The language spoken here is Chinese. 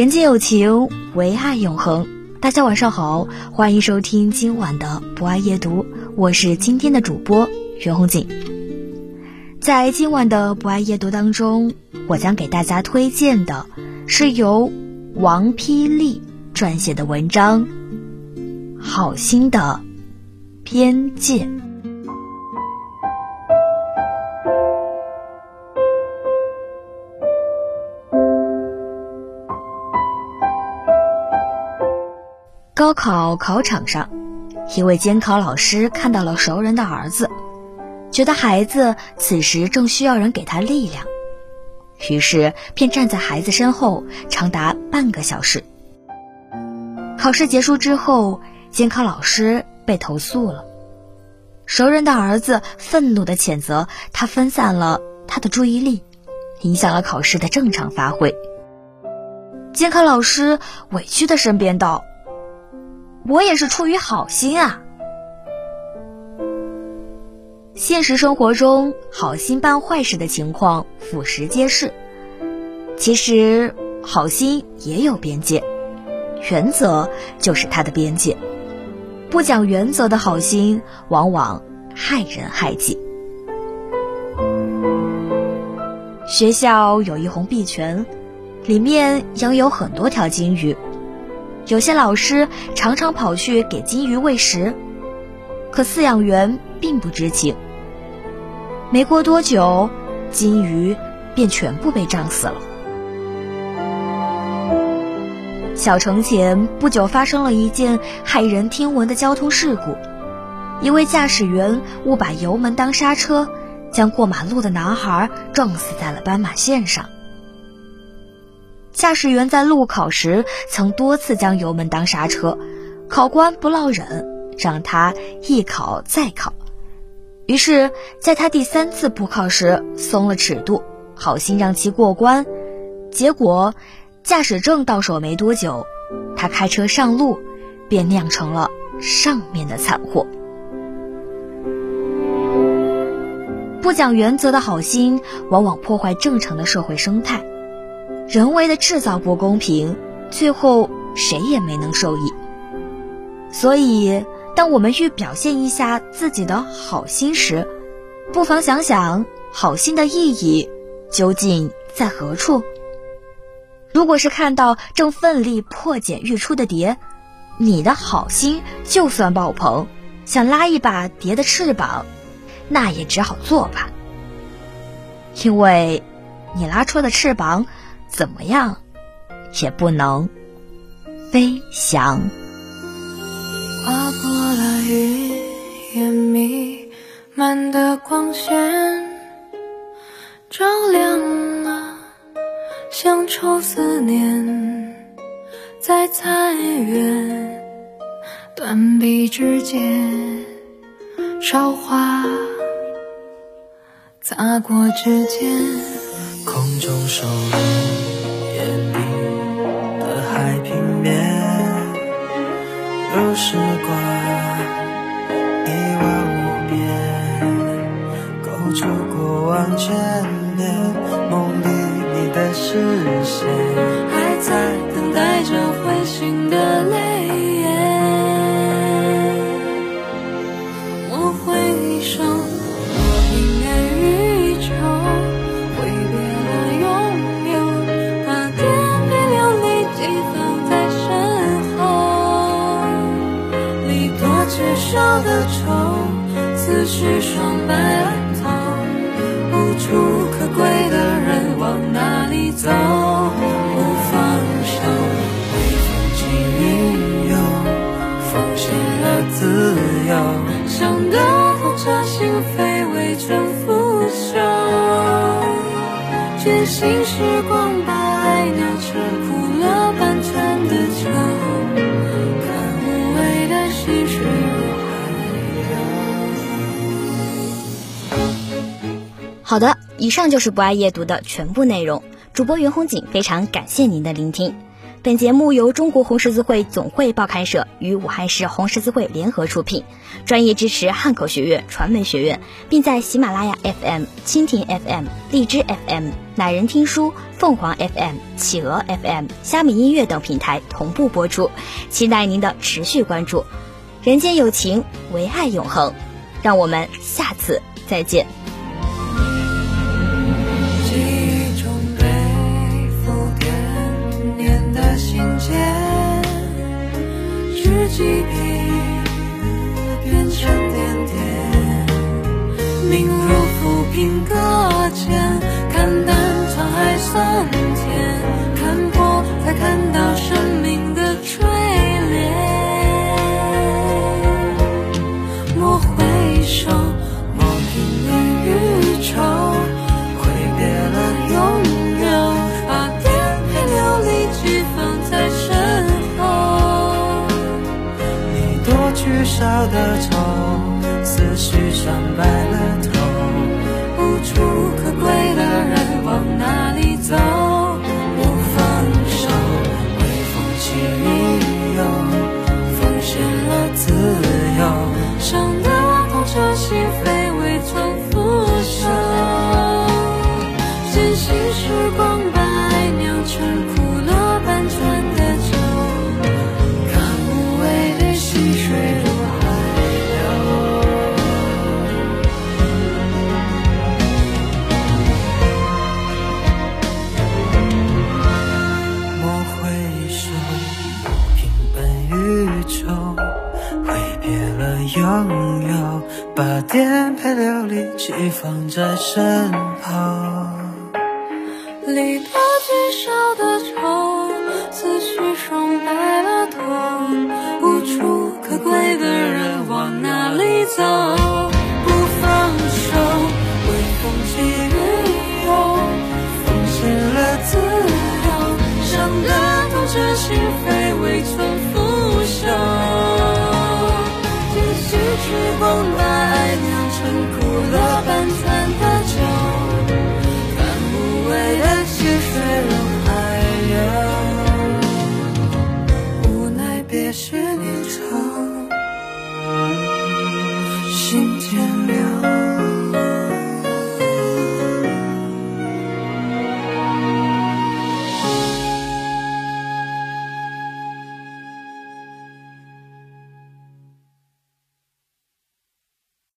人间有情，唯爱永恒。大家晚上好，欢迎收听今晚的博爱夜读，我是今天的主播袁红锦。在今晚的博爱夜读当中，我将给大家推荐的是由王霹雳撰写的文章《好心的边界》。高考考场上，一位监考老师看到了熟人的儿子，觉得孩子此时正需要人给他力量，于是便站在孩子身后长达半个小时。考试结束之后，监考老师被投诉了，熟人的儿子愤怒地谴责他分散了他的注意力，影响了考试的正常发挥。监考老师委屈地申辩道。我也是出于好心啊！现实生活中，好心办坏事的情况俯拾皆是。其实，好心也有边界，原则就是它的边界。不讲原则的好心，往往害人害己。学校有一泓碧泉，里面养有很多条金鱼。有些老师常常跑去给金鱼喂食，可饲养员并不知情。没过多久，金鱼便全部被胀死了。小城前不久发生了一件骇人听闻的交通事故，一位驾驶员误把油门当刹车，将过马路的男孩撞死在了斑马线上。驾驶员在路考时曾多次将油门当刹车，考官不落忍，让他一考再考。于是，在他第三次补考时松了尺度，好心让其过关。结果，驾驶证到手没多久，他开车上路，便酿成了上面的惨祸。不讲原则的好心，往往破坏正常的社会生态。人为的制造不公平，最后谁也没能受益。所以，当我们欲表现一下自己的好心时，不妨想想好心的意义究竟在何处。如果是看到正奋力破茧欲出的蝶，你的好心就算爆棚，想拉一把蝶的翅膀，那也只好作罢，因为你拉出的翅膀。怎么样，也不能飞翔。划破了语言弥漫的光线，照亮了乡愁思念，在残垣断壁之间，韶华擦过指尖，空中收拢。见你的海平面，如时光一望无边，勾出过往眷恋，梦里你的视线，还在等待着会醒的泪。的愁，思绪双白头，无处可归的人往哪里走？不放手，微风起云涌，奉献了自由，想得痛彻心扉，为春腐朽，决心时光把好的，以上就是不爱夜读的全部内容。主播袁红锦非常感谢您的聆听。本节目由中国红十字会总会报刊社与武汉市红十字会联合出品，专业支持汉口学院传媒学院，并在喜马拉雅 FM、蜻蜓 FM、荔枝 FM、乃人听书、凤凰 FM、企鹅 FM、虾米音乐等平台同步播出，期待您的持续关注。人间有情，唯爱永恒。让我们下次再见。记忆变成点点，命如浮萍搁浅，看淡沧海桑田，拥有，把颠沛流离寄放在身旁。离多聚少的愁，思绪霜白了头，无处可归的人往哪里走？心间。